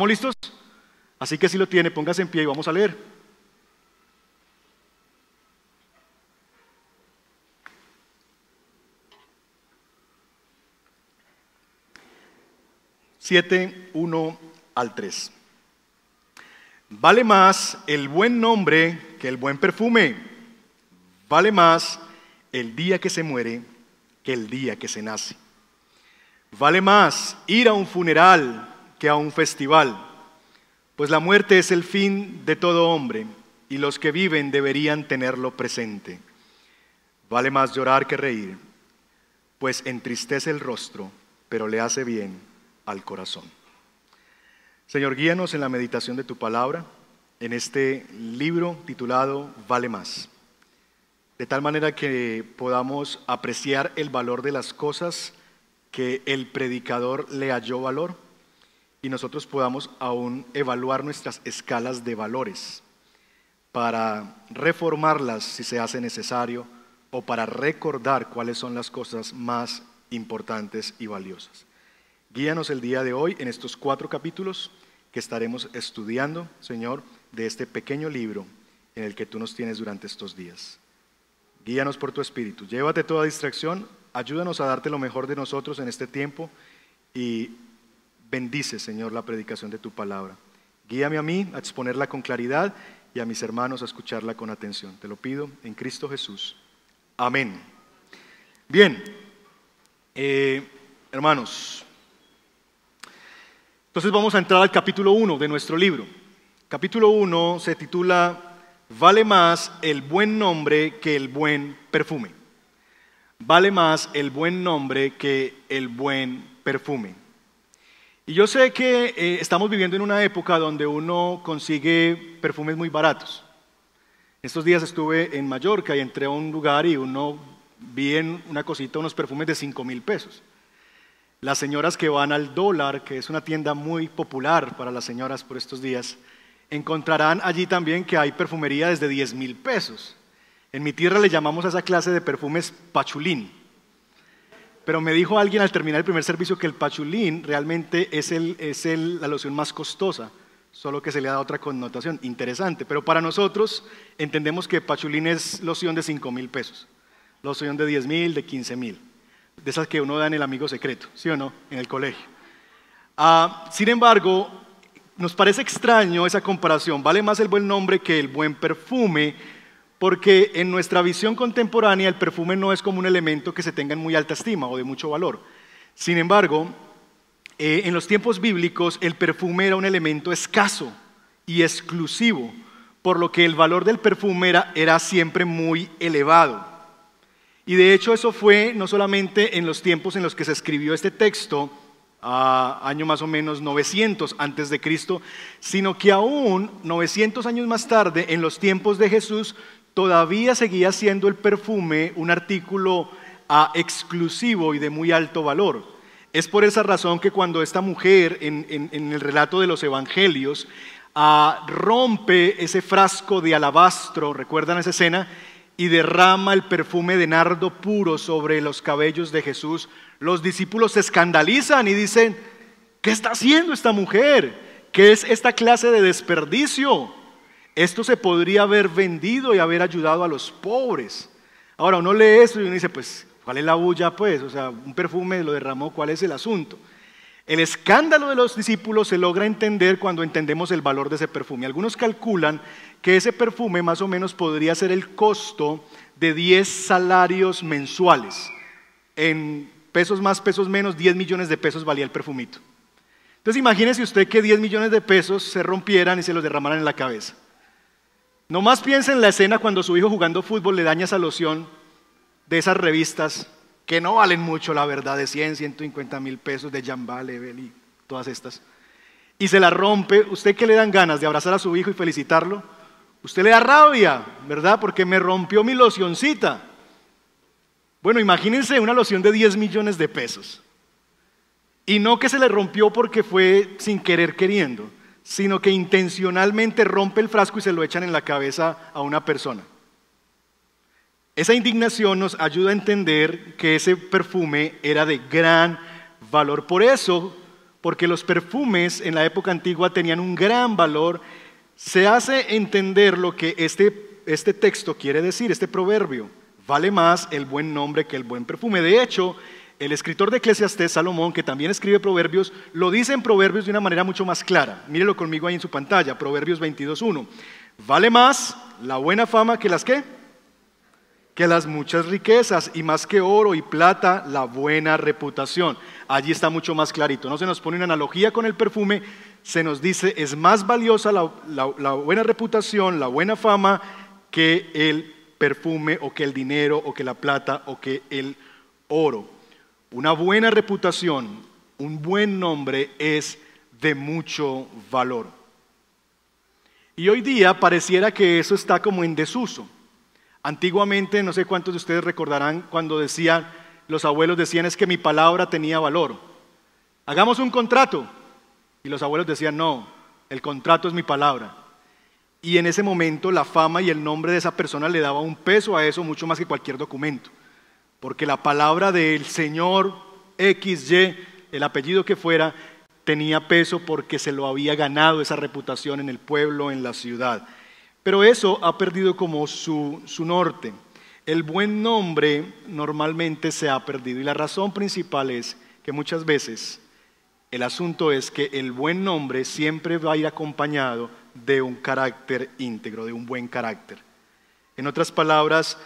¿Estamos listos? Así que si lo tiene, póngase en pie y vamos a leer. Siete, uno al tres. Vale más el buen nombre que el buen perfume. Vale más el día que se muere que el día que se nace. Vale más ir a un funeral que a un festival, pues la muerte es el fin de todo hombre y los que viven deberían tenerlo presente. Vale más llorar que reír, pues entristece el rostro, pero le hace bien al corazón. Señor, guíanos en la meditación de tu palabra, en este libro titulado Vale más de tal manera que podamos apreciar el valor de las cosas que el predicador le halló valor y nosotros podamos aún evaluar nuestras escalas de valores para reformarlas si se hace necesario o para recordar cuáles son las cosas más importantes y valiosas. Guíanos el día de hoy en estos cuatro capítulos que estaremos estudiando, Señor, de este pequeño libro en el que tú nos tienes durante estos días. Guíanos por tu espíritu. Llévate toda distracción. Ayúdanos a darte lo mejor de nosotros en este tiempo y bendice, Señor, la predicación de tu palabra. Guíame a mí a exponerla con claridad y a mis hermanos a escucharla con atención. Te lo pido en Cristo Jesús. Amén. Bien, eh, hermanos, entonces vamos a entrar al capítulo 1 de nuestro libro. Capítulo 1 se titula Vale más el buen nombre que el buen perfume. Vale más el buen nombre que el buen perfume. Y yo sé que eh, estamos viviendo en una época donde uno consigue perfumes muy baratos. Estos días estuve en Mallorca y entré a un lugar y uno vi en una cosita unos perfumes de 5 mil pesos. Las señoras que van al dólar, que es una tienda muy popular para las señoras por estos días, encontrarán allí también que hay perfumería desde 10 mil pesos. En mi tierra le llamamos a esa clase de perfumes pachulín. Pero me dijo alguien al terminar el primer servicio que el pachulín realmente es, la loción más costosa, solo que se le da otra connotación. Interesante. Pero para nosotros entendemos que pachulín es loción de 5 mil pesos, loción de 10 mil, de 15 mil. De esas que uno da en el amigo secreto, ¿sí o no? En el colegio. Ah, sin embargo, nos parece extraño esa comparación. Vale más el buen nombre que el buen perfume, porque en nuestra visión contemporánea el perfume no es como un elemento que se tenga en muy alta estima o de mucho valor. Sin embargo, eh, en los tiempos bíblicos el perfume era un elemento escaso y exclusivo, por lo que el valor del perfume era, siempre muy elevado. Y de hecho eso fue no solamente en los tiempos en los que se escribió este texto, año más o menos 900 antes de Cristo, sino que aún 900 años más tarde, en los tiempos de Jesús, todavía seguía siendo el perfume un artículo ah, exclusivo y de muy alto valor. Es por esa razón que cuando esta mujer en, el relato de los evangelios ah, rompe ese frasco de alabastro, ¿recuerdan esa escena? Y derrama el perfume de nardo puro sobre los cabellos de Jesús, los discípulos se escandalizan y dicen, ¿qué está haciendo esta mujer? ¿Qué es esta clase de desperdicio? Esto se podría haber vendido y haber ayudado a los pobres. Ahora uno lee esto y uno dice, pues, ¿cuál es la bulla? Pues, o sea, un perfume lo derramó, ¿cuál es el asunto? El escándalo de los discípulos se logra entender cuando entendemos el valor de ese perfume. Algunos calculan que ese perfume más o menos podría ser el costo de 10 salarios mensuales. En pesos más, pesos menos, 10 millones de pesos valía el perfumito. Entonces imagínese usted que 10 millones de pesos se rompieran y se los derramaran en la cabeza. No más piense en la escena cuando su hijo jugando fútbol le daña esa loción de esas revistas que no valen mucho, la verdad, de 100, 150 mil pesos de Jambal, Level y todas estas. Y se la rompe, ¿usted qué le dan ganas de abrazar a su hijo y felicitarlo? Usted le da rabia, ¿verdad? Porque me rompió mi locioncita. Bueno, imagínense una loción de 10 millones de pesos. Y no que se le rompió porque fue sin querer queriendo, sino que intencionalmente rompe el frasco y se lo echan en la cabeza a una persona. Esa indignación nos ayuda a entender que ese perfume era de gran valor. Por eso, porque los perfumes en la época antigua tenían un gran valor, se hace entender lo que este, este texto quiere decir, este proverbio. Vale más el buen nombre que el buen perfume. De hecho, el escritor de Eclesiastés, Salomón, que también escribe proverbios, lo dice en proverbios de una manera mucho más clara. Mírelo conmigo ahí en su pantalla, Proverbios 22.1. Vale más la buena fama que las qué? Que las muchas riquezas y más que oro y plata, la buena reputación. Allí está mucho más clarito. No se nos pone una analogía con el perfume, se nos dice es más valiosa la, la buena reputación, la buena fama que el perfume o que el dinero o que la plata o que el oro. Una buena reputación, un buen nombre es de mucho valor. Y hoy día pareciera que eso está como en desuso. Antiguamente, no sé cuántos de ustedes recordarán cuando decían, los abuelos decían es que mi palabra tenía valor. Hagamos un contrato. Y los abuelos decían, no, el contrato es mi palabra. Y en ese momento la fama y el nombre de esa persona le daba un peso a eso mucho más que cualquier documento porque la palabra del Señor XY, el apellido que fuera, tenía peso porque se lo había ganado esa reputación en el pueblo, en la ciudad. Pero eso ha perdido como su, su norte. El buen nombre normalmente se ha perdido y la razón principal es que muchas veces el asunto es que el buen nombre siempre va a ir acompañado de un carácter íntegro, de un buen carácter. En otras palabras,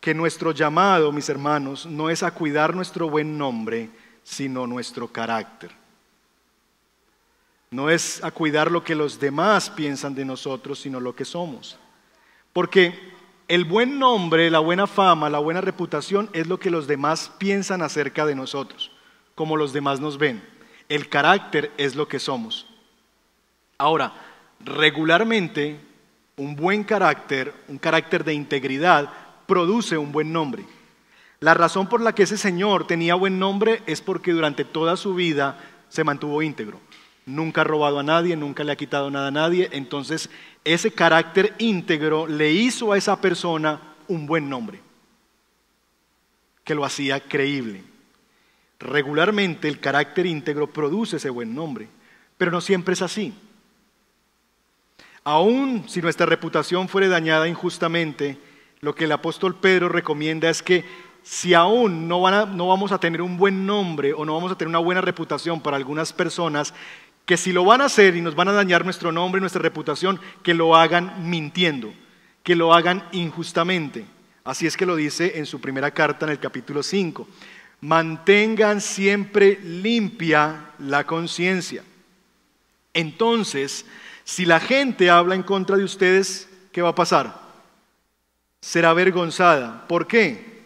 que nuestro llamado, mis hermanos, no es a cuidar nuestro buen nombre, sino nuestro carácter. No es a cuidar lo que los demás piensan de nosotros, sino lo que somos. Porque el buen nombre, la buena fama, la buena reputación es lo que los demás piensan acerca de nosotros, como los demás nos ven. El carácter es lo que somos. Ahora, regularmente, un buen carácter, un carácter de integridad, produce un buen nombre. La razón por la que ese señor tenía buen nombre es porque durante toda su vida se mantuvo íntegro. Nunca ha robado a nadie, nunca le ha quitado nada a nadie. Entonces, ese carácter íntegro le hizo a esa persona un buen nombre, que lo hacía creíble. Regularmente el carácter íntegro produce ese buen nombre, pero no siempre es así. Aún si nuestra reputación fuere dañada injustamente, lo que el apóstol Pedro recomienda es que si aún no, vamos a tener un buen nombre o no vamos a tener una buena reputación para algunas personas, que si lo van a hacer y nos van a dañar nuestro nombre y nuestra reputación, que lo hagan mintiendo, que lo hagan injustamente. Así es que lo dice en su primera carta en el capítulo 5. Mantengan siempre limpia la conciencia. Entonces, si la gente habla en contra de ustedes, ¿qué va a pasar? Será avergonzada. ¿Por qué?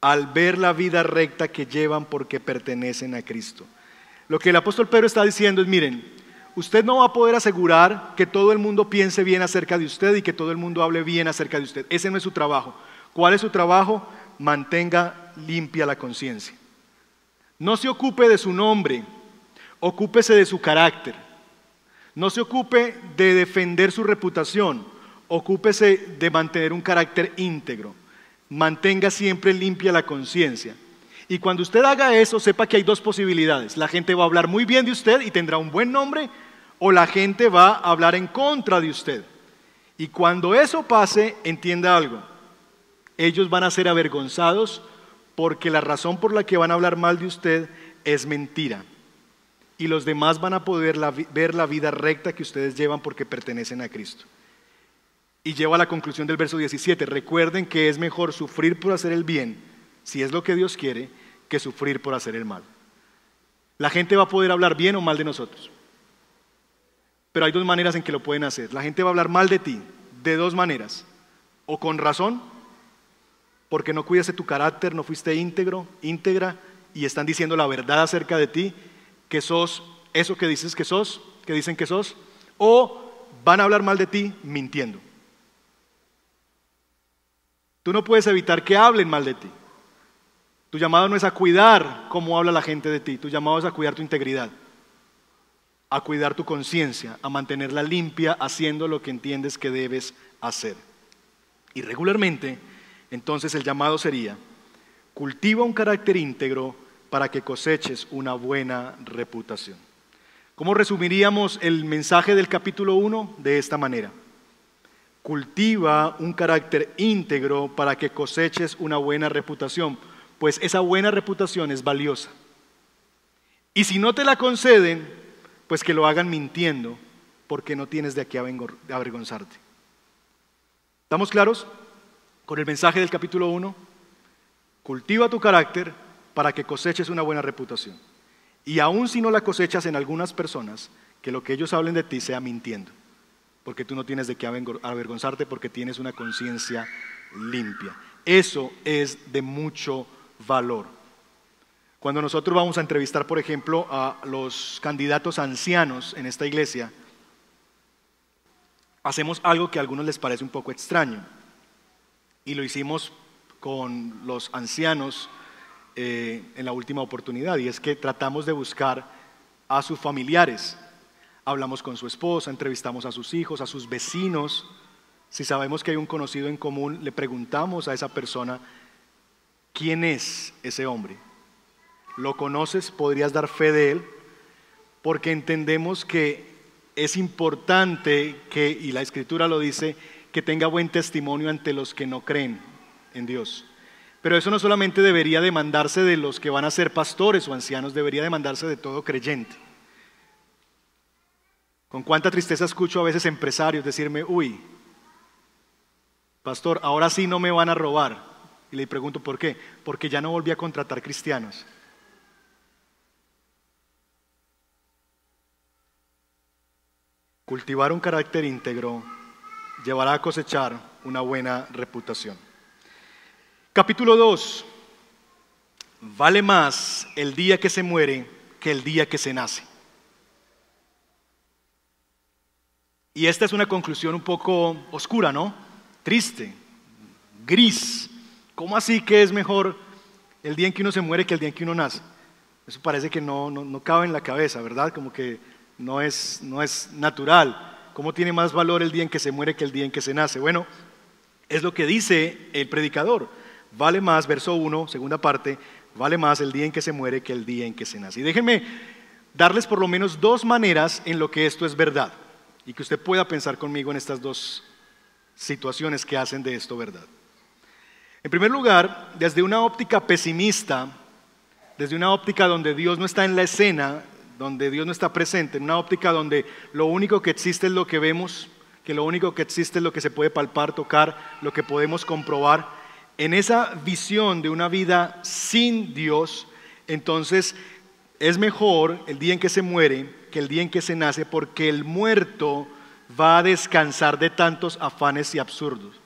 Al ver la vida recta que llevan porque pertenecen a Cristo. Lo que el apóstol Pedro está diciendo es, miren, usted no va a poder asegurar que todo el mundo piense bien acerca de usted y que todo el mundo hable bien acerca de usted. Ese no es su trabajo. ¿Cuál es su trabajo? Mantenga limpia la conciencia. No se ocupe de su nombre, ocúpese de su carácter. No se ocupe de defender su reputación, ocúpese de mantener un carácter íntegro. Mantenga siempre limpia la conciencia. Y cuando usted haga eso, sepa que hay dos posibilidades. La gente va a hablar muy bien de usted y tendrá un buen nombre, o la gente va a hablar en contra de usted. Y cuando eso pase, entienda algo. Ellos van a ser avergonzados porque la razón por la que van a hablar mal de usted es mentira. Y los demás van a poder ver la vida recta que ustedes llevan porque pertenecen a Cristo. Y lleva a la conclusión del verso 17. Recuerden que es mejor sufrir por hacer el bien, si es lo que Dios quiere, que sufrir por hacer el mal. La gente va a poder hablar bien o mal de nosotros. Pero hay dos maneras en que lo pueden hacer. La gente va a hablar mal de ti, de dos maneras. O con razón, porque no cuidaste tu carácter, no fuiste íntegro, íntegra, y están diciendo la verdad acerca de ti, que sos eso que dices que sos, que dicen que sos, o van a hablar mal de ti mintiendo. Tú no puedes evitar que hablen mal de ti. Tu llamado no es a cuidar cómo habla la gente de ti, tu llamado es a cuidar tu integridad, a cuidar tu conciencia, a mantenerla limpia haciendo lo que entiendes que debes hacer. Y regularmente, entonces el llamado sería, cultiva un carácter íntegro para que coseches una buena reputación. ¿Cómo resumiríamos el mensaje del capítulo 1? De esta manera. Cultiva un carácter íntegro para que coseches una buena reputación, pues esa buena reputación es valiosa. Y si no te la conceden, pues que lo hagan mintiendo, porque no tienes de qué avergonzarte. ¿Estamos claros con el mensaje del capítulo 1? Cultiva tu carácter para que coseches una buena reputación. Y aun si no la cosechas en algunas personas, que lo que ellos hablen de ti sea mintiendo, porque tú no tienes de qué avergonzarte porque tienes una conciencia limpia. Eso es de mucho valor. Cuando nosotros vamos a entrevistar, por ejemplo, a los candidatos ancianos en esta iglesia, hacemos algo que a algunos les parece un poco extraño. Y lo hicimos con los ancianos eh, en la última oportunidad, y es que tratamos de buscar a sus familiares. Hablamos con su esposa, entrevistamos a sus hijos, a sus vecinos. Si sabemos que hay un conocido en común, le preguntamos a esa persona, ¿quién es ese hombre? ¿Lo conoces? ¿Podrías dar fe de él? Porque entendemos que es importante que, y la escritura lo dice, que tenga buen testimonio ante los que no creen en Dios. Pero eso no solamente debería demandarse de los que van a ser pastores o ancianos, debería demandarse de todo creyente. Con cuánta tristeza escucho a veces empresarios decirme, uy, pastor, ahora sí no me van a robar. Y le pregunto, ¿por qué? Porque ya no volví a contratar cristianos. Cultivar un carácter íntegro llevará a cosechar una buena reputación. Capítulo 2. Vale más el día que se muere que el día que se nace. Y esta es una conclusión un poco oscura, ¿no? Triste, gris. ¿Cómo así que es mejor el día en que uno se muere que el día en que uno nace? Eso parece que no, no, no cabe en la cabeza, ¿verdad? Como que no es, no es natural. ¿Cómo tiene más valor el día en que se muere que el día en que se nace? Bueno, es lo que dice el predicador. Vale más, verso 1, segunda parte, vale más el día en que se muere que el día en que se nace. Y déjenme darles por lo menos dos maneras en lo que esto es verdad y que usted pueda pensar conmigo en estas dos situaciones que hacen de esto verdad. En primer lugar, desde una óptica pesimista, desde una óptica donde Dios no está en la escena, donde Dios no está presente, en una óptica donde lo único que existe es lo que vemos, que lo único que existe es lo que se puede palpar, tocar, lo que podemos comprobar, en esa visión de una vida sin Dios, entonces es mejor el día en que se muere el día en que se nace, porque el muerto va a descansar de tantos afanes y absurdos.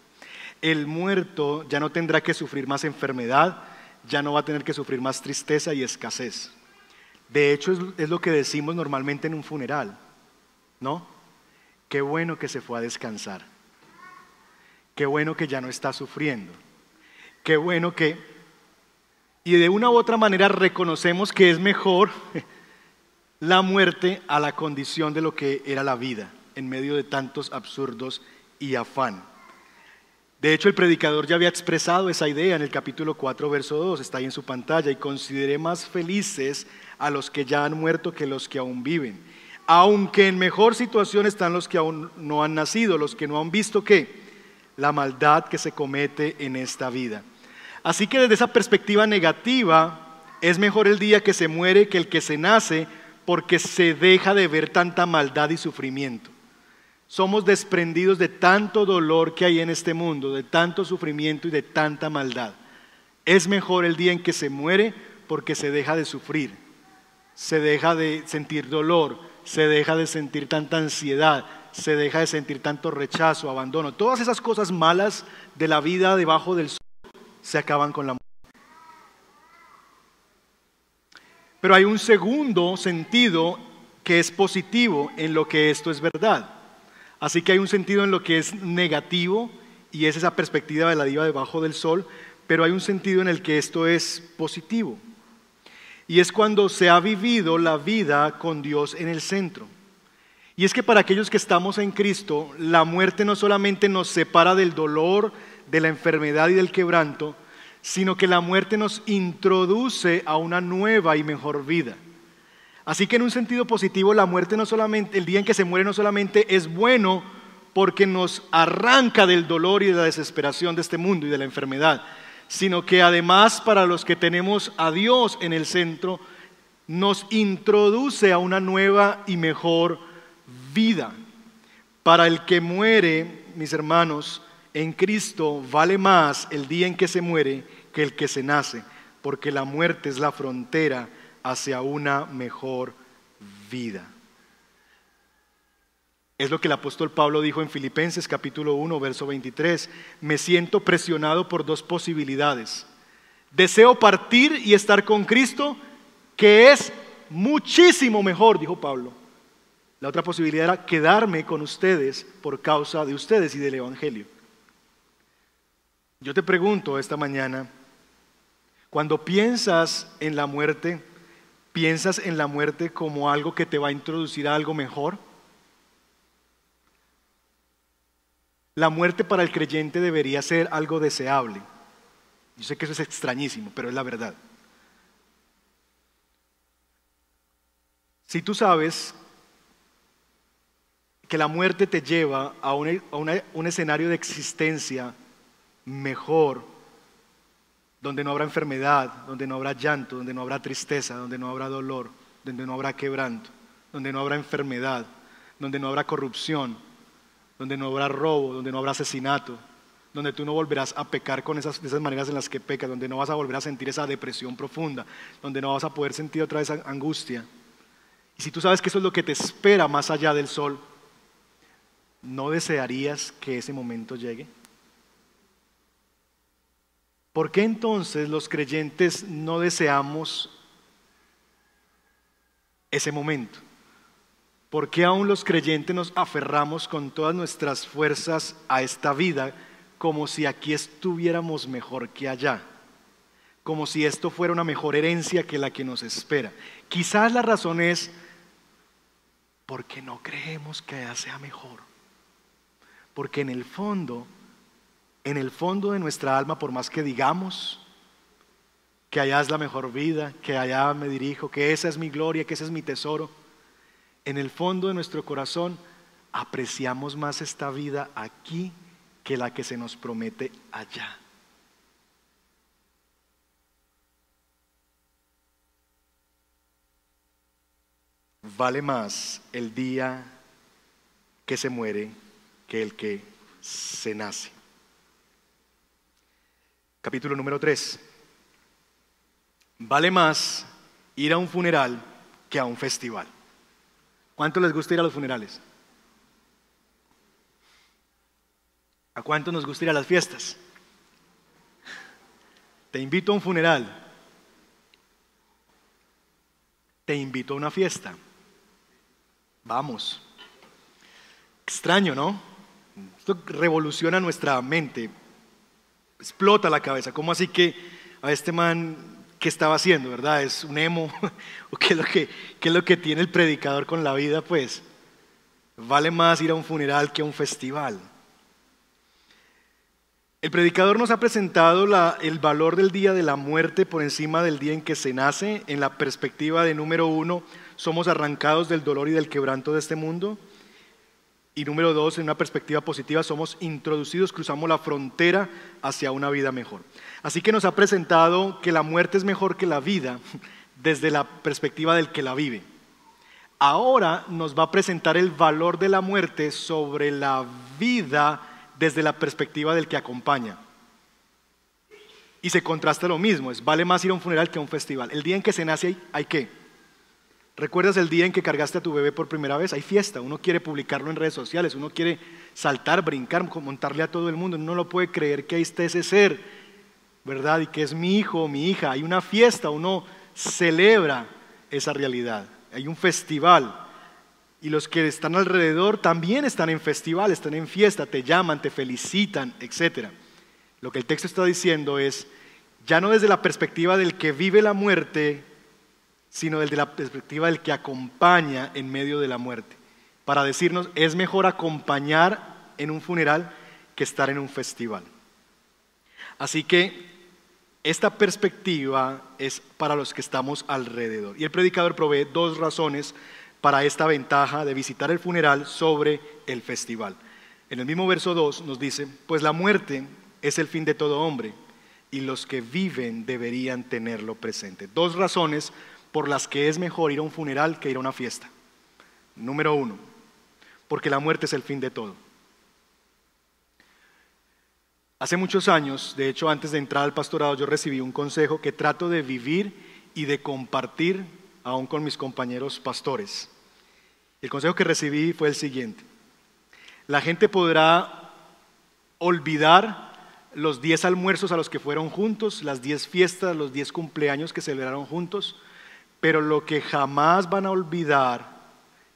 El muerto ya no tendrá que sufrir más enfermedad, ya no va a tener que sufrir más tristeza y escasez. De hecho, es, lo que decimos normalmente en un funeral, ¿no? Qué bueno que se fue a descansar. Qué bueno que ya no está sufriendo. Qué bueno que... Y de una u otra manera reconocemos que es mejor la muerte a la condición de lo que era la vida, en medio de tantos absurdos y afán. De hecho, el predicador ya había expresado esa idea en el capítulo 4, verso 2, está ahí en su pantalla, y consideré más felices a los que ya han muerto que los que aún viven. Aunque en mejor situación están los que aún no han nacido, los que no han visto qué? La maldad que se comete en esta vida. Así que desde esa perspectiva negativa, es mejor el día que se muere que el que se nace, porque se deja de ver tanta maldad y sufrimiento. Somos desprendidos de tanto dolor que hay en este mundo, de tanto sufrimiento y de tanta maldad. Es mejor el día en que se muere porque se deja de sufrir se deja de sentir dolor, se deja de sentir tanta ansiedad, se deja de sentir tanto rechazo, abandono. Todas esas cosas malas de la vida debajo del sol se acaban con la muerte. Pero hay un segundo sentido que es positivo en lo que esto es verdad. Así que hay un sentido en lo que es negativo y es esa perspectiva de la vida debajo del sol, pero hay un sentido en el que esto es positivo. Y es cuando se ha vivido la vida con Dios en el centro. Y es que para aquellos que estamos en Cristo, la muerte no solamente nos separa del dolor, de la enfermedad y del quebranto, sino que la muerte nos introduce a una nueva y mejor vida. Así que en un sentido positivo, la muerte no solamente, el día en que se muere no solamente es bueno porque nos arranca del dolor y de la desesperación de este mundo y de la enfermedad, sino que además para los que tenemos a Dios en el centro, nos introduce a una nueva y mejor vida. Para el que muere, mis hermanos, en Cristo vale más el día en que se muere que el que se nace, porque la muerte es la frontera hacia una mejor vida. Es lo que el apóstol Pablo dijo en Filipenses capítulo 1, verso 23. Me siento presionado por dos posibilidades. Deseo partir y estar con Cristo, que es muchísimo mejor, dijo Pablo. La otra posibilidad era quedarme con ustedes por causa de ustedes y del Evangelio. Yo te pregunto esta mañana, cuando piensas en la muerte, ¿piensas en la muerte como algo que te va a introducir a algo mejor? La muerte para el creyente debería ser algo deseable. Yo sé que eso es extrañísimo, pero es la verdad. Si tú sabes que la muerte te lleva a un, escenario de existencia mejor, donde no habrá enfermedad, donde no habrá llanto, donde no habrá tristeza, donde no habrá dolor, donde no habrá quebranto, donde no habrá enfermedad, donde no habrá corrupción, donde no habrá robo, donde no habrá asesinato, donde tú no volverás a pecar con esas, maneras en las que pecas, donde no vas a volver a sentir esa depresión profunda, donde no vas a poder sentir otra vez angustia. Y si tú sabes que eso es lo que te espera más allá del sol, ¿no desearías que ese momento llegue? ¿Por qué entonces los creyentes no deseamos ese momento? ¿Por qué aún los creyentes nos aferramos con todas nuestras fuerzas a esta vida como si aquí estuviéramos mejor que allá? Como si esto fuera una mejor herencia que la que nos espera. Quizás la razón es porque no creemos que allá sea mejor. Porque en el fondo, en el fondo de nuestra alma, por más que digamos que allá es la mejor vida, que allá me dirijo, que esa es mi gloria, que ese es mi tesoro, en el fondo de nuestro corazón apreciamos más esta vida aquí que la que se nos promete allá. Vale más el día que se muere que el que se nace. Capítulo número 3. Vale más ir a un funeral que a un festival. ¿Cuánto les gusta ir a los funerales? ¿A cuánto nos gusta ir a las fiestas? Te invito a un funeral. Te invito a una fiesta. Vamos. Extraño, ¿no? Esto revoluciona nuestra mente. Explota la cabeza. ¿Cómo así que a este man qué estaba haciendo, ¿verdad? ¿Es un emo? ¿O qué es, lo que, lo que tiene el predicador con la vida? Pues vale más ir a un funeral que a un festival. El predicador nos ha presentado el valor del día de la muerte por encima del día en que se nace. En la perspectiva de número uno, somos arrancados del dolor y del quebranto de este mundo. Y número dos, en una perspectiva positiva, somos introducidos, cruzamos la frontera hacia una vida mejor. Así que nos ha presentado que la muerte es mejor que la vida desde la perspectiva del que la vive. Ahora nos va a presentar el valor de la muerte sobre la vida desde la perspectiva del que acompaña. Y se contrasta lo mismo, es vale más ir a un funeral que a un festival. El día en que se nace hay, hay qué? ¿Recuerdas el día en que cargaste a tu bebé por primera vez? Hay fiesta, uno quiere publicarlo en redes sociales, uno quiere saltar, brincar, montarle a todo el mundo, uno no lo puede creer que ahí esté ese ser, ¿verdad? Y que es mi hijo o mi hija. Hay una fiesta, uno celebra esa realidad, hay un festival. Y los que están alrededor también están en festival, están en fiesta, te llaman, te felicitan, etc. Lo que el texto está diciendo es, ya no desde la perspectiva del que vive la muerte, sino desde la perspectiva del que acompaña en medio de la muerte, para decirnos, es mejor acompañar en un funeral que estar en un festival. Así que Esta perspectiva es para los que estamos alrededor. Y el predicador provee dos razones para esta ventaja de visitar el funeral sobre el festival. En el mismo verso 2 nos dice, pues la muerte es el fin de todo hombre y los que viven deberían tenerlo presente. Dos razones por las que es mejor ir a un funeral que ir a una fiesta. Número uno, porque la muerte es el fin de todo. Hace muchos años, de hecho antes de entrar al pastorado, yo recibí un consejo que trato de vivir y de compartir aún con mis compañeros pastores. El consejo que recibí fue el siguiente. La gente podrá olvidar los 10 almuerzos a los que fueron juntos, las 10 fiestas, los 10 cumpleaños que celebraron juntos, pero lo que jamás van a olvidar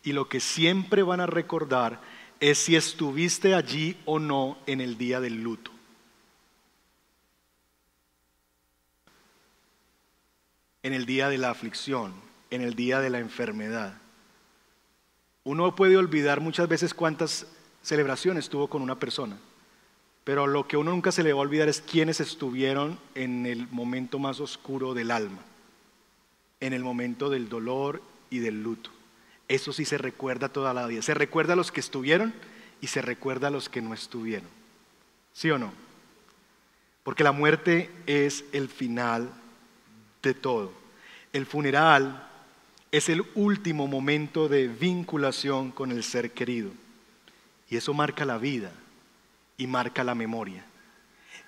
y lo que siempre van a recordar es si estuviste allí o no en el día del luto. En el día de la aflicción, en el día de la enfermedad. Uno puede olvidar muchas veces cuántas celebraciones tuvo con una persona, pero lo que uno nunca se le va a olvidar es quiénes estuvieron en el momento más oscuro del alma, en el momento del dolor y del luto. Eso sí se recuerda toda la vida. Se recuerda a los que estuvieron y se recuerda a los que no estuvieron. ¿Sí o no? Porque la muerte es el final de todo. El funeral es el último momento de vinculación con el ser querido. Y eso marca la vida y marca la memoria.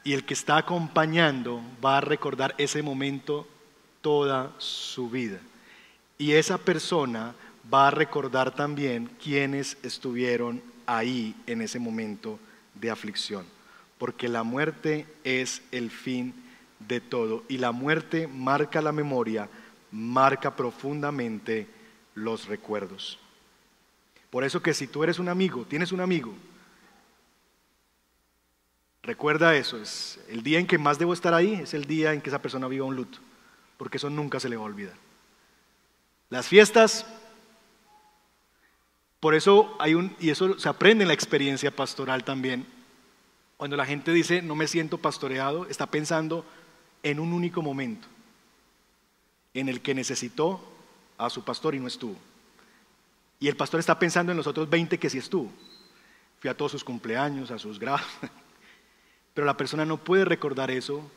Y el que está acompañando va a recordar ese momento toda su vida. Y esa persona va a recordar también quienes estuvieron ahí en ese momento de aflicción. Porque la muerte es el fin de todo. Y la muerte marca la memoria marca profundamente los recuerdos. Por eso que si tú eres un amigo, tienes un amigo, recuerda eso, es el día en que más debo estar ahí es el día en que esa persona viva un luto, porque eso nunca se le va a olvidar. Las fiestas, por eso hay un, y eso se aprende en la experiencia pastoral también, cuando la gente dice no me siento pastoreado, está pensando en un único momento en el que necesitó a su pastor y no estuvo. Y el pastor está pensando en los otros 20 que sí estuvo. Fui a todos sus cumpleaños, a sus grados. Pero la persona no puede recordar eso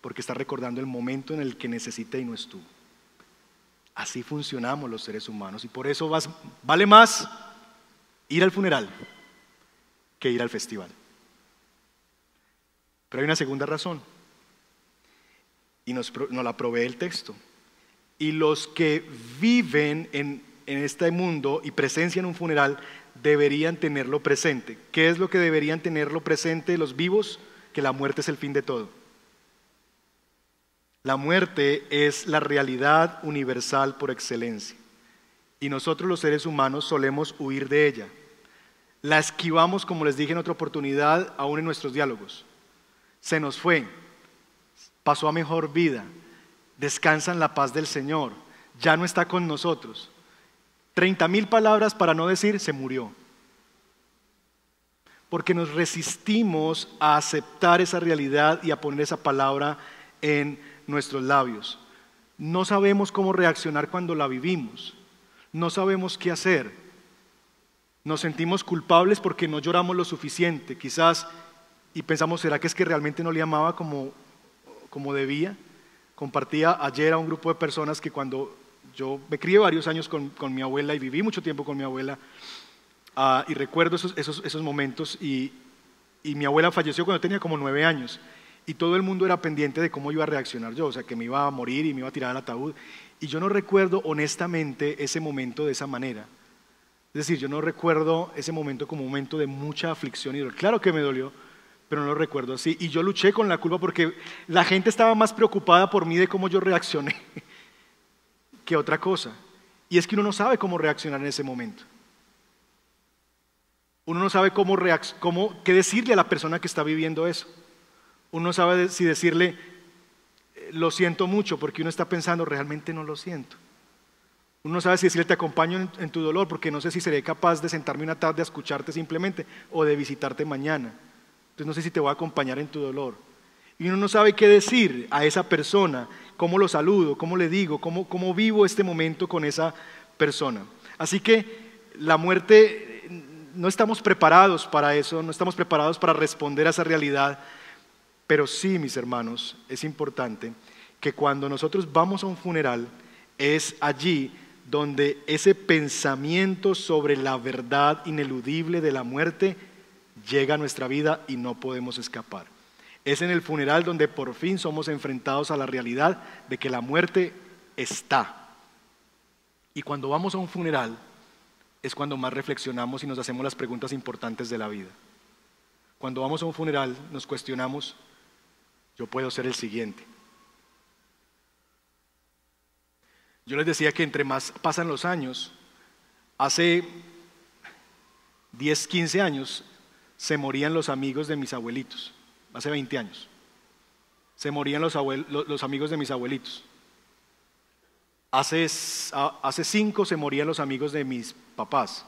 porque está recordando el momento en el que necesita y no estuvo. Así funcionamos los seres humanos y por eso vale más ir al funeral que ir al festival. Pero hay una segunda razón y nos, la provee el texto y los que viven en, este mundo y presencian un funeral deberían tenerlo presente. ¿Qué es lo que deberían tenerlo presente los vivos? Que la muerte es el fin de todo. La muerte es la realidad universal por excelencia. Y nosotros los seres humanos solemos huir de ella. La esquivamos, como les dije en otra oportunidad, aún en nuestros diálogos. Se nos fue, pasó a mejor vida, descansa en la paz del Señor, ya no está con nosotros. Treinta mil palabras para no decir se murió. Porque nos resistimos a aceptar esa realidad y a poner esa palabra en nuestros labios. No sabemos cómo reaccionar cuando la vivimos. No sabemos qué hacer. Nos sentimos culpables porque no lloramos lo suficiente, quizás, y pensamos, ¿será que es que realmente no le amaba como, como debía? Compartía ayer a un grupo de personas que cuando yo me crié varios años con, mi abuela y viví mucho tiempo con mi abuela, ah, y recuerdo esos, esos, momentos, y, y, mi abuela falleció cuando tenía como nueve años, y todo el mundo era pendiente de cómo iba a reaccionar yo, o sea, que me iba a morir y me iba a tirar al ataúd, y yo no recuerdo honestamente ese momento de esa manera. Es decir, yo no recuerdo ese momento como momento de mucha aflicción y dolor. Claro que me dolió, pero no lo recuerdo así. Y yo luché con la culpa porque la gente estaba más preocupada por mí de cómo yo reaccioné que otra cosa. Y es que uno no sabe cómo reaccionar en ese momento. Uno no sabe cómo, cómo qué decirle a la persona que está viviendo eso. Uno no sabe si decirle, eh, lo siento mucho, porque uno está pensando, realmente no lo siento. Uno no sabe si decirle, te acompaño en, tu dolor, porque no sé si seré capaz de sentarme una tarde a escucharte simplemente o de visitarte mañana. Entonces no sé si te voy a acompañar en tu dolor. Y uno no sabe qué decir a esa persona, cómo lo saludo, cómo le digo, cómo, cómo vivo este momento con esa persona. Así que la muerte, no estamos preparados para eso, no estamos preparados para responder a esa realidad, pero sí, mis hermanos, es importante que cuando nosotros vamos a un funeral, es allí donde ese pensamiento sobre la verdad ineludible de la muerte llega a nuestra vida y no podemos escapar. Es en el funeral donde por fin somos enfrentados a la realidad de que la muerte está. Y cuando vamos a un funeral es cuando más reflexionamos y nos hacemos las preguntas importantes de la vida. Cuando vamos a un funeral nos cuestionamos, yo puedo ser el siguiente. Yo les decía que entre más pasan los años, hace 10, 15 años se morían los amigos de mis abuelitos, hace 20 años. Se morían los, amigos de mis abuelitos. Hace, hace cinco se morían los amigos de mis papás.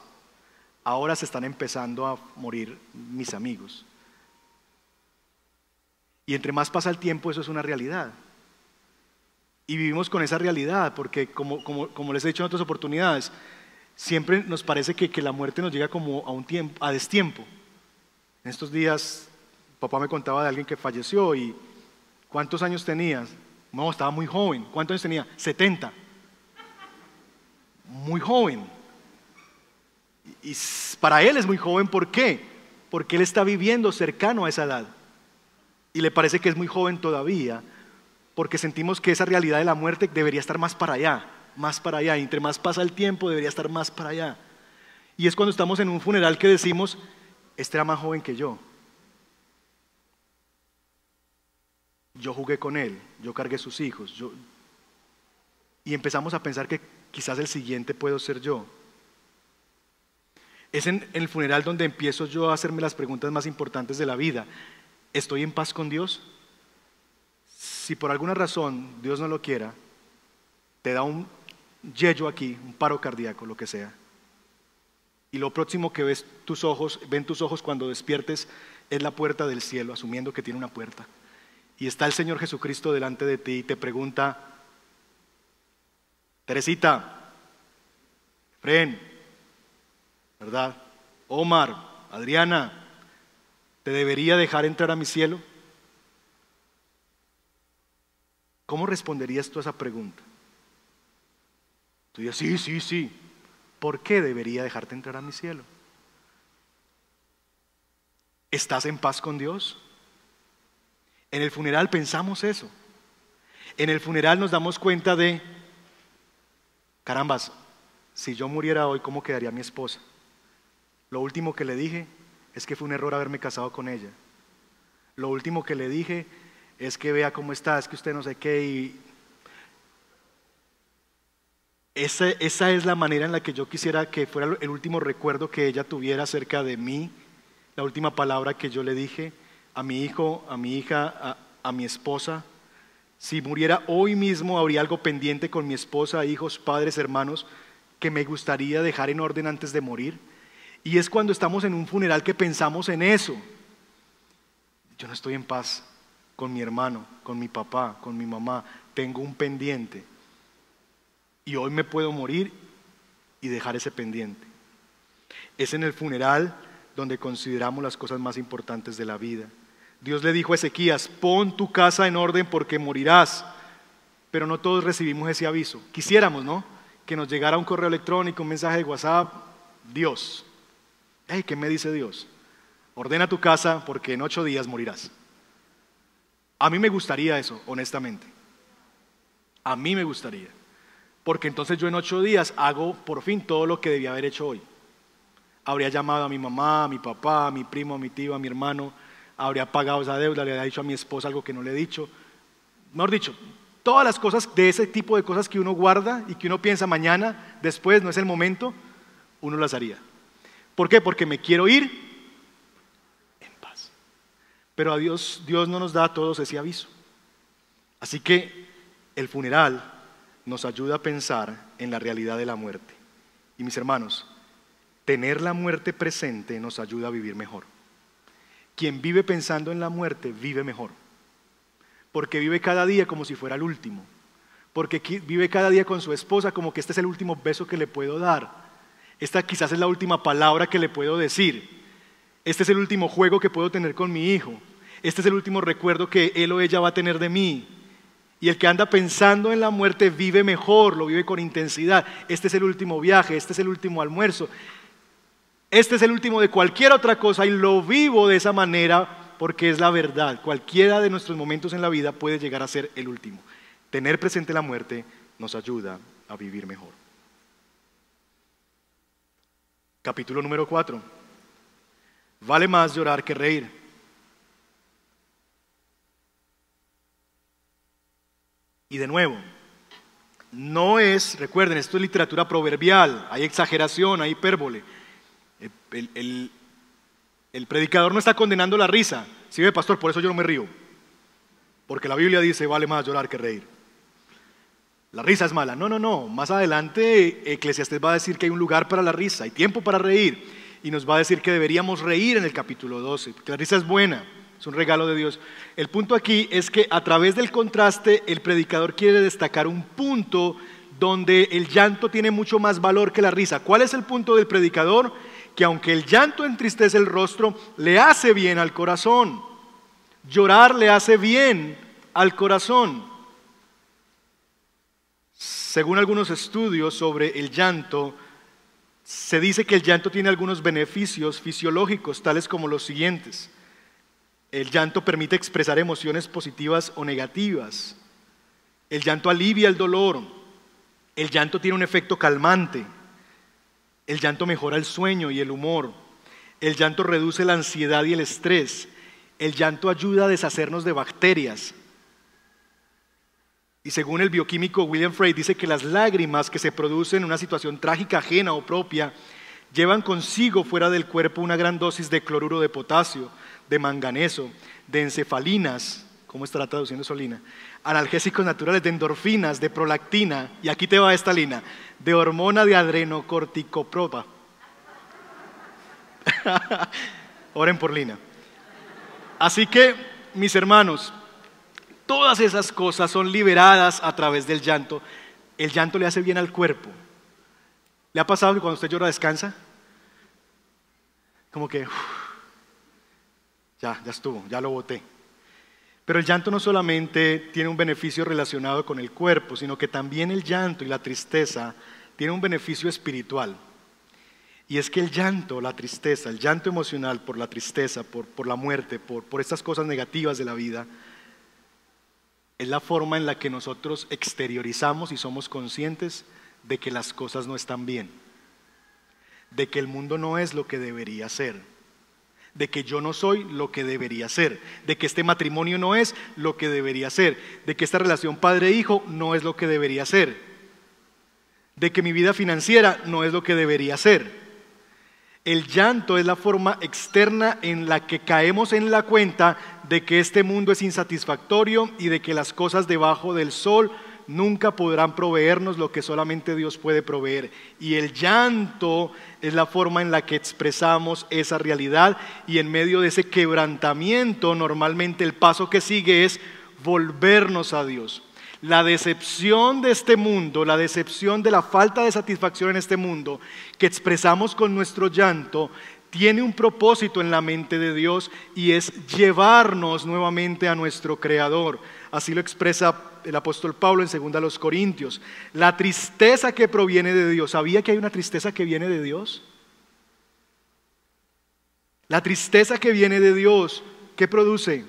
Ahora se están empezando a morir mis amigos. Y entre más pasa el tiempo, eso es una realidad. Y vivimos con esa realidad, porque como, les he dicho en otras oportunidades, siempre nos parece que, que, la muerte nos llega como a un tiempo, a destiempo. En estos días, papá me contaba de alguien que falleció y ¿cuántos años tenías? No, estaba muy joven. ¿Cuántos años tenía? 70. Muy joven. Y para él es muy joven, ¿por qué? Porque él está viviendo cercano a esa edad. Y le parece que es muy joven todavía porque sentimos que esa realidad de la muerte debería estar más para allá, más para allá. Entre más pasa el tiempo, debería estar más para allá. Y es cuando estamos en un funeral que decimos, este era más joven que yo. Yo jugué con él, yo cargué sus hijos. Yo... Y empezamos a pensar que quizás el siguiente puedo ser yo. Es en el funeral donde empiezo yo a hacerme las preguntas más importantes de la vida. ¿Estoy en paz con Dios? si por alguna razón Dios no lo quiera, te da un yello aquí, un paro cardíaco, lo que sea. Y lo próximo que ves tus ojos, ven tus ojos cuando despiertes es la puerta del cielo, asumiendo que tiene una puerta. Y está el Señor Jesucristo delante de ti y te pregunta, Teresita, Fren, ¿verdad? Omar, Adriana, ¿te debería dejar entrar a mi cielo? ¿Cómo responderías tú a esa pregunta? Tú dirías, sí, sí, sí. ¿Por qué debería dejarte entrar a mi cielo? ¿Estás en paz con Dios? En el funeral pensamos eso. En el funeral nos damos cuenta de, carambas, si yo muriera hoy, ¿cómo quedaría mi esposa? Lo último que le dije es que fue un error haberme casado con ella. Lo último que le dije es que vea cómo está, es que usted no sé qué. Y esa, es la manera en la que yo quisiera que fuera el último recuerdo que ella tuviera acerca de mí, la última palabra que yo le dije a mi hijo, a mi hija, a, a mi esposa. Si muriera hoy mismo, habría algo pendiente con mi esposa, hijos, padres, hermanos, que me gustaría dejar en orden antes de morir. Y es cuando estamos en un funeral que pensamos en eso. Yo no estoy en paz con mi hermano, con mi papá, con mi mamá, tengo un pendiente. Y hoy me puedo morir y dejar ese pendiente. Es en el funeral donde consideramos las cosas más importantes de la vida. Dios le dijo a Ezequías, pon tu casa en orden porque morirás. Pero no todos recibimos ese aviso. Quisiéramos, ¿no? Que nos llegara un correo electrónico, un mensaje de WhatsApp. Dios. ¿Qué me dice Dios? Ordena tu casa porque en ocho días morirás. A mí me gustaría eso, honestamente. A mí me gustaría. Porque entonces yo en ocho días hago por fin todo lo que debía haber hecho hoy. Habría llamado a mi mamá, a mi papá, a mi primo, a mi tío, a mi hermano. Habría pagado esa deuda, le habría dicho a mi esposa algo que no le he dicho. Mejor dicho, todas las cosas de ese tipo de cosas que uno guarda y que uno piensa mañana, después, no es el momento, uno las haría. ¿Por qué? Porque me quiero ir pero a Dios, Dios no nos da a todos ese aviso. Así que el funeral nos ayuda a pensar en la realidad de la muerte. Y mis hermanos, tener la muerte presente nos ayuda a vivir mejor. Quien vive pensando en la muerte vive mejor. porque vive cada día como si fuera el último, porque vive cada día con su esposa como que este es el último beso que le puedo dar, esta quizás es la última palabra que le puedo decir, este es el último juego que puedo tener con mi hijo, este es el último recuerdo que él o ella va a tener de mí. Y el que anda pensando en la muerte vive mejor, lo vive con intensidad. Este es el último viaje, este es el último almuerzo, este es el último de cualquier otra cosa y lo vivo de esa manera porque es la verdad. Cualquiera de nuestros momentos en la vida puede llegar a ser el último. Tener presente la muerte nos ayuda a vivir mejor. Capítulo número 4. Vale más llorar que reír. Y de nuevo, no es, recuerden, esto es literatura proverbial, hay exageración, hay hipérbole. El, predicador no está condenando la risa. Si ve, pastor, por eso yo no me río. Porque la Biblia dice, vale más llorar que reír. La risa es mala. No, no, no. Más adelante Eclesiastes va a decir que hay un lugar para la risa, hay tiempo para reír. Y nos va a decir que deberíamos reír en el capítulo 12, que la risa es buena. Es un regalo de Dios. El punto aquí es que a través del contraste el predicador quiere destacar un punto donde el llanto tiene mucho más valor que la risa. ¿Cuál es el punto del predicador? Que aunque el llanto entristece el rostro, le hace bien al corazón. Llorar le hace bien al corazón. Según algunos estudios sobre el llanto, se dice que el llanto tiene algunos beneficios fisiológicos, tales como los siguientes. El llanto permite expresar emociones positivas o negativas. El llanto alivia el dolor. El llanto tiene un efecto calmante. El llanto mejora el sueño y el humor. El llanto reduce la ansiedad y el estrés. El llanto ayuda a deshacernos de bacterias. Y según el bioquímico William Frey, dice que las lágrimas que se producen en una situación trágica ajena o propia llevan consigo fuera del cuerpo una gran dosis de cloruro de potasio, de manganeso, de encefalinas, ¿cómo estará traduciendo Solina? Analgésicos naturales, de endorfinas, de prolactina, y aquí te va esta lina, de hormona de adrenocorticopropa. Oren por lina. Así que, mis hermanos, todas esas cosas son liberadas a través del llanto. El llanto le hace bien al cuerpo. ¿Le ha pasado que cuando usted llora descansa? Como que... Ya, ya estuvo, ya lo boté. Pero el llanto no solamente tiene un beneficio relacionado con el cuerpo, sino que también el llanto y la tristeza tienen un beneficio espiritual. Y es que el llanto, la tristeza, el llanto emocional por la tristeza, por, por la muerte, por, por estas cosas negativas de la vida, es la forma en la que nosotros exteriorizamos y somos conscientes de que las cosas no están bien, de que el mundo no es lo que debería ser de que yo no soy lo que debería ser, de que este matrimonio no es lo que debería ser, de que esta relación padre-hijo no es lo que debería ser, de que mi vida financiera no es lo que debería ser. El llanto es la forma externa en la que caemos en la cuenta de que este mundo es insatisfactorio y de que las cosas debajo del sol nunca podrán proveernos lo que solamente Dios puede proveer. Y el llanto es la forma en la que expresamos esa realidad y en medio de ese quebrantamiento normalmente el paso que sigue es volvernos a Dios. La decepción de este mundo, la decepción de la falta de satisfacción en este mundo que expresamos con nuestro llanto, tiene un propósito en la mente de Dios y es llevarnos nuevamente a nuestro Creador. Así lo expresa el apóstol Pablo en 2 los Corintios. La tristeza que proviene de Dios. ¿Sabía que hay una tristeza que viene de Dios? La tristeza que viene de Dios, ¿qué produce?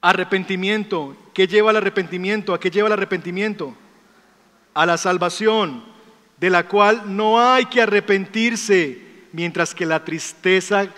Arrepentimiento. ¿Qué lleva al arrepentimiento? ¿A qué lleva el arrepentimiento? A la salvación, de la cual no hay que arrepentirse, mientras que la tristeza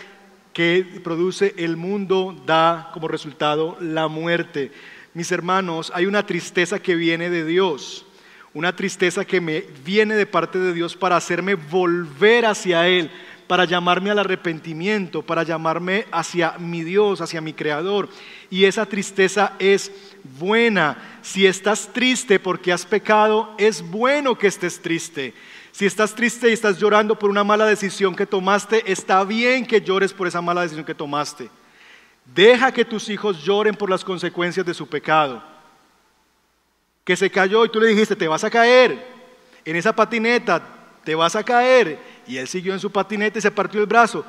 que produce el mundo da como resultado la muerte. Mis hermanos, hay una tristeza que viene de Dios, una tristeza que me viene de parte de Dios para hacerme volver hacia Él, para llamarme al arrepentimiento, para llamarme hacia mi Dios, hacia mi Creador. Y esa tristeza es buena. Si estás triste porque has pecado, es bueno que estés triste. Si estás triste y estás llorando por una mala decisión que tomaste, está bien que llores por esa mala decisión que tomaste. Deja que tus hijos lloren por las consecuencias de su pecado. Que se cayó y tú le dijiste, te vas a caer en esa patineta, te vas a caer. Y él siguió en su patineta y se partió el brazo.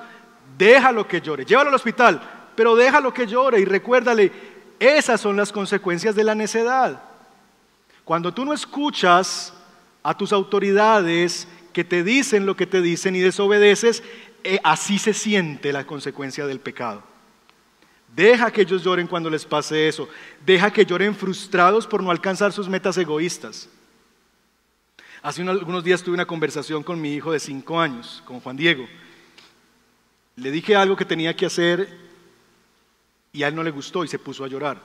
Déjalo que llore, llévalo al hospital, pero déjalo que llore y recuérdale, esas son las consecuencias de la necedad. Cuando tú no escuchas a tus autoridades que te dicen lo que te dicen y desobedeces, eh, así se siente la consecuencia del pecado. Deja que ellos lloren cuando les pase eso. Deja que lloren frustrados por no alcanzar sus metas egoístas. Hace algunos días tuve una conversación con mi hijo de cinco años, con Juan Diego. Le dije algo que tenía que hacer y a él no le gustó y se puso a llorar.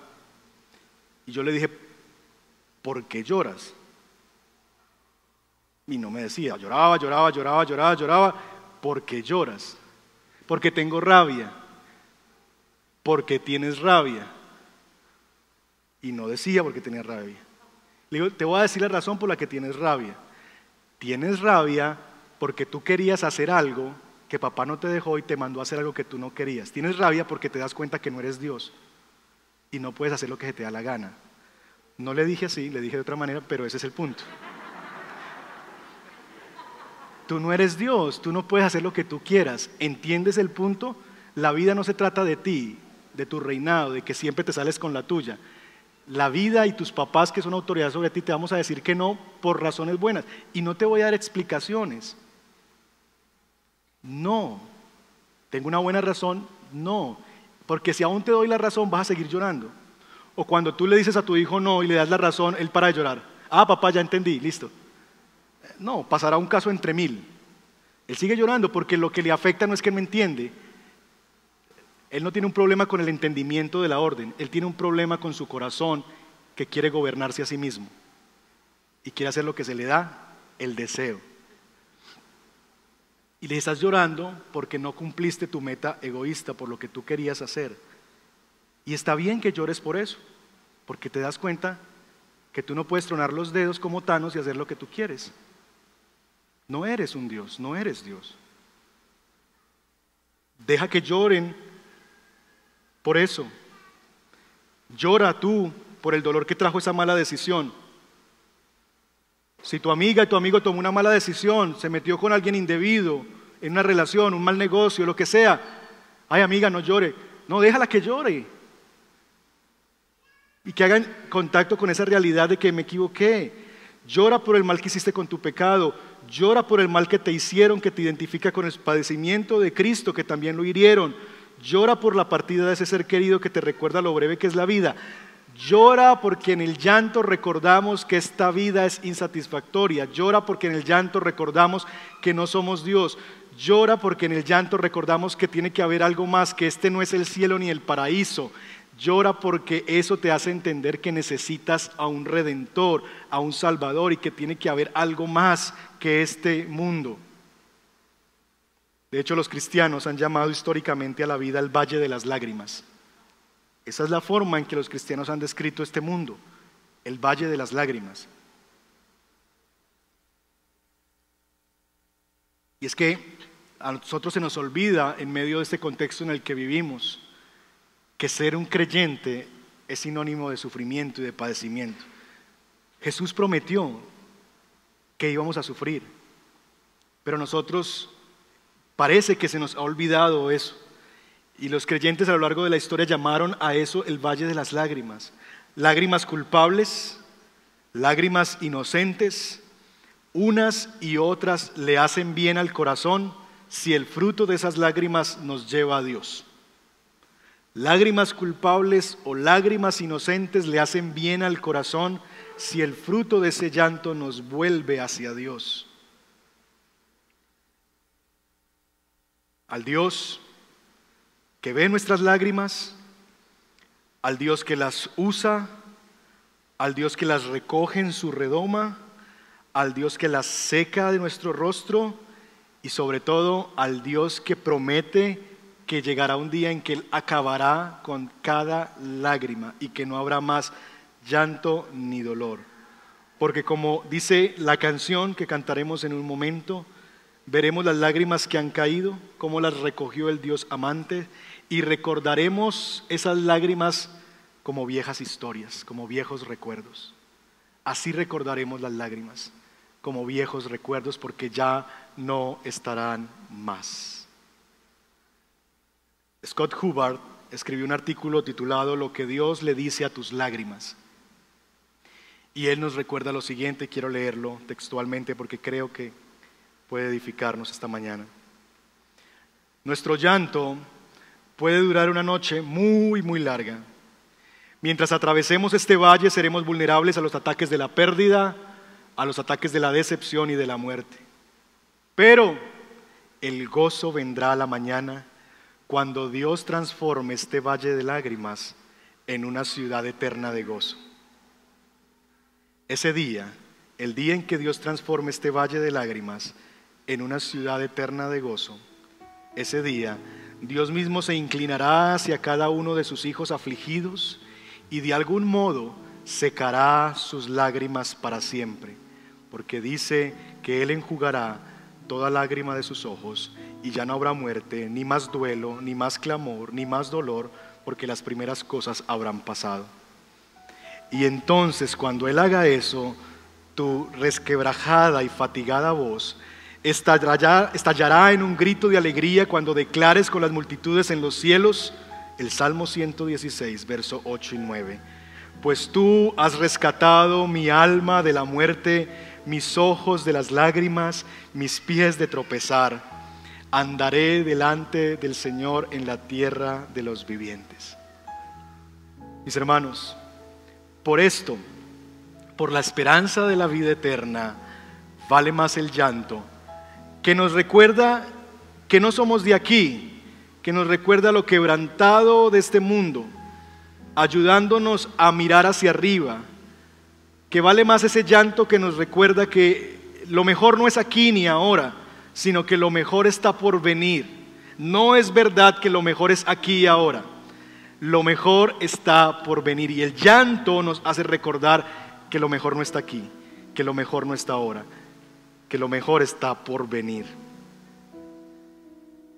Y yo le dije, ¿por qué lloras? Y no me decía, lloraba, lloraba, lloraba, lloraba, lloraba, ¿por qué lloras? Porque tengo rabia. Porque tienes rabia. Y no decía porque tenía rabia. Le digo, te voy a decir la razón por la que tienes rabia. Tienes rabia porque tú querías hacer algo que papá no te dejó y te mandó hacer algo que tú no querías. Tienes rabia porque te das cuenta que no eres Dios y no puedes hacer lo que se te da la gana. No le dije así, le dije de otra manera, pero ese es el punto. Tú no eres Dios, tú no puedes hacer lo que tú quieras. ¿Entiendes el punto? La vida no se trata de ti, de tu reinado, de que siempre te sales con la tuya. La vida y tus papás que son autoridad sobre ti te vamos a decir que no por razones buenas. Y no te voy a dar explicaciones. No. ¿Tengo una buena razón? No. Porque si aún te doy la razón vas a seguir llorando. O cuando tú le dices a tu hijo no y le das la razón, él para de llorar. Ah, papá, ya entendí, listo. No, pasará un caso entre mil. Él sigue llorando porque lo que le afecta no es que no entiende. Él no tiene un problema con el entendimiento de la orden, él tiene un problema con su corazón que quiere gobernarse a sí mismo y quiere hacer lo que se le da, el deseo. Y le estás llorando porque no cumpliste tu meta egoísta por lo que tú querías hacer. Y está bien que llores por eso, porque te das cuenta que tú no puedes tronar los dedos como Thanos y hacer lo que tú quieres. No eres un Dios, no eres Dios. Deja que lloren por eso. Llora tú por el dolor que trajo esa mala decisión. Si tu amiga y tu amigo tomó una mala decisión, se metió con alguien indebido, en una relación, un mal negocio, lo que sea, ay amiga, no llore. No, déjala que llore. Y que hagan contacto con esa realidad de que me equivoqué. Llora por el mal que hiciste con tu pecado. Llora por el mal que te hicieron, que te identifica con el padecimiento de Cristo, que también lo hirieron. Llora por la partida de ese ser querido que te recuerda lo breve que es la vida. Llora porque en el llanto recordamos que esta vida es insatisfactoria. Llora porque en el llanto recordamos que no somos Dios. Llora porque en el llanto recordamos que tiene que haber algo más, que este no es el cielo ni el paraíso. Llora porque eso te hace entender que necesitas a un redentor, a un salvador y que tiene que haber algo más que este mundo. De hecho, los cristianos han llamado históricamente a la vida el Valle de las Lágrimas. Esa es la forma en que los cristianos han descrito este mundo, el Valle de las Lágrimas. Y es que a nosotros se nos olvida en medio de este contexto en el que vivimos que ser un creyente es sinónimo de sufrimiento y de padecimiento. Jesús prometió que íbamos a sufrir, pero nosotros parece que se nos ha olvidado eso. Y los creyentes a lo largo de la historia llamaron a eso el Valle de las Lágrimas. Lágrimas culpables, lágrimas inocentes, unas y otras le hacen bien al corazón si el fruto de esas lágrimas nos lleva a Dios. Lágrimas culpables o lágrimas inocentes le hacen bien al corazón si el fruto de ese llanto nos vuelve hacia Dios. Al Dios que ve nuestras lágrimas, al Dios que las usa, al Dios que las recoge en su redoma, al Dios que las seca de nuestro rostro y sobre todo al Dios que promete que llegará un día en que Él acabará con cada lágrima y que no habrá más llanto ni dolor. Porque como dice la canción que cantaremos en un momento, veremos las lágrimas que han caído, cómo las recogió el Dios amante, y recordaremos esas lágrimas como viejas historias, como viejos recuerdos. Así recordaremos las lágrimas, como viejos recuerdos, porque ya no estarán más. Scott Hubbard escribió un artículo titulado Lo que Dios le dice a tus lágrimas. Y él nos recuerda lo siguiente, quiero leerlo textualmente porque creo que puede edificarnos esta mañana. Nuestro llanto puede durar una noche muy, muy larga. Mientras atravesemos este valle seremos vulnerables a los ataques de la pérdida, a los ataques de la decepción y de la muerte. Pero el gozo vendrá a la mañana cuando Dios transforme este valle de lágrimas en una ciudad eterna de gozo. Ese día, el día en que Dios transforme este valle de lágrimas en una ciudad eterna de gozo, ese día Dios mismo se inclinará hacia cada uno de sus hijos afligidos y de algún modo secará sus lágrimas para siempre, porque dice que Él enjugará toda lágrima de sus ojos y ya no habrá muerte, ni más duelo, ni más clamor, ni más dolor, porque las primeras cosas habrán pasado. Y entonces cuando Él haga eso, tu resquebrajada y fatigada voz estallará, estallará en un grito de alegría cuando declares con las multitudes en los cielos el Salmo 116, verso 8 y 9. Pues tú has rescatado mi alma de la muerte, mis ojos de las lágrimas, mis pies de tropezar. Andaré delante del Señor en la tierra de los vivientes. Mis hermanos, por esto, por la esperanza de la vida eterna, vale más el llanto, que nos recuerda que no somos de aquí, que nos recuerda lo quebrantado de este mundo, ayudándonos a mirar hacia arriba, que vale más ese llanto que nos recuerda que lo mejor no es aquí ni ahora, sino que lo mejor está por venir. No es verdad que lo mejor es aquí y ahora lo mejor está por venir. Y el llanto nos hace recordar que lo mejor no está aquí, que lo mejor no está ahora, que lo mejor está por venir.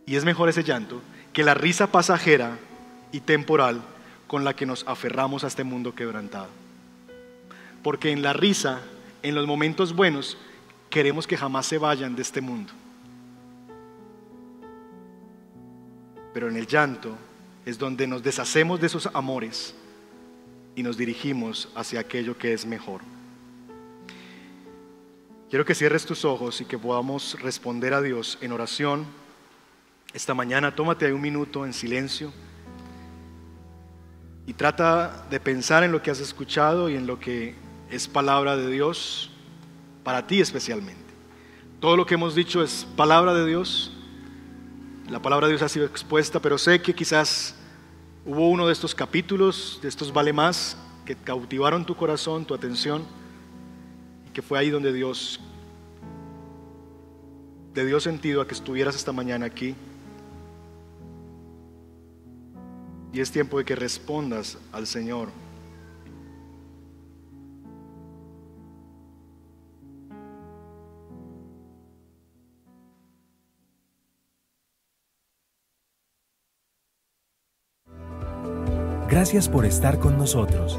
Y es mejor ese llanto que la risa pasajera y temporal con la que nos aferramos a este mundo quebrantado. Porque en la risa, en los momentos buenos, queremos que jamás se vayan de este mundo. Pero en el llanto es donde nos deshacemos de esos amores y nos dirigimos hacia aquello que es mejor. Quiero que cierres tus ojos y que podamos responder a Dios en oración. Esta mañana tómate un minuto en silencio y trata de pensar en lo que has escuchado y en lo que es palabra de Dios para ti especialmente. Todo lo que hemos dicho es palabra de Dios la palabra de Dios ha sido expuesta, pero sé que quizás hubo uno de estos capítulos, de estos vale más, que cautivaron tu corazón, tu atención, que fue ahí donde Dios te dio sentido a que estuvieras esta mañana aquí. Y es tiempo de que respondas al Señor. Gracias por estar con nosotros.